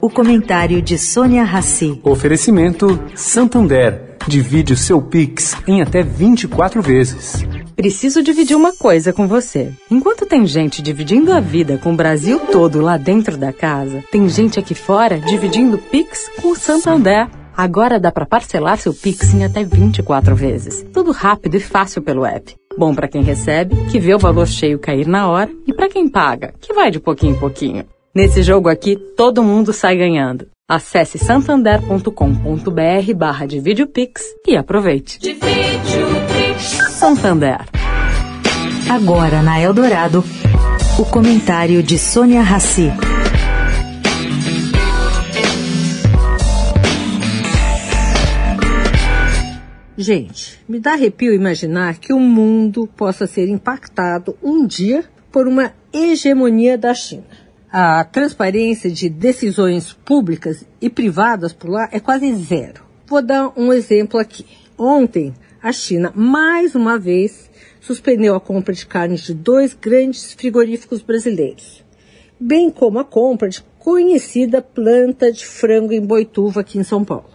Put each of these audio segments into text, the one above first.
O comentário de Sônia Rassi. Oferecimento Santander. Divide o seu Pix em até 24 vezes. Preciso dividir uma coisa com você. Enquanto tem gente dividindo a vida com o Brasil todo lá dentro da casa, tem gente aqui fora dividindo Pix com o Santander. Agora dá para parcelar seu Pix em até 24 vezes. Tudo rápido e fácil pelo app. Bom para quem recebe, que vê o valor cheio cair na hora, e para quem paga, que vai de pouquinho em pouquinho. Nesse jogo aqui, todo mundo sai ganhando. Acesse santander.com.br barra Pix e aproveite. Santander. Agora na Eldorado, o comentário de Sônia Rassi. Gente, me dá arrepio imaginar que o mundo possa ser impactado um dia por uma hegemonia da China a transparência de decisões públicas e privadas por lá é quase zero. Vou dar um exemplo aqui. Ontem, a China, mais uma vez, suspendeu a compra de carnes de dois grandes frigoríficos brasileiros, bem como a compra de conhecida planta de frango em Boituva, aqui em São Paulo.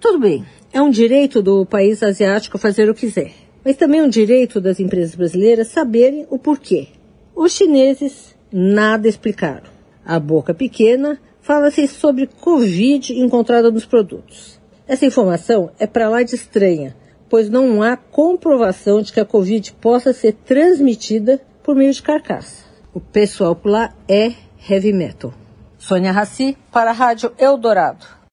Tudo bem, é um direito do país asiático fazer o que quiser, mas também é um direito das empresas brasileiras saberem o porquê. Os chineses nada explicaram a boca pequena, fala-se sobre Covid encontrada nos produtos. Essa informação é para lá de estranha, pois não há comprovação de que a Covid possa ser transmitida por meio de carcaça. O pessoal por lá é heavy metal. Sônia Raci, para a Rádio Eldorado.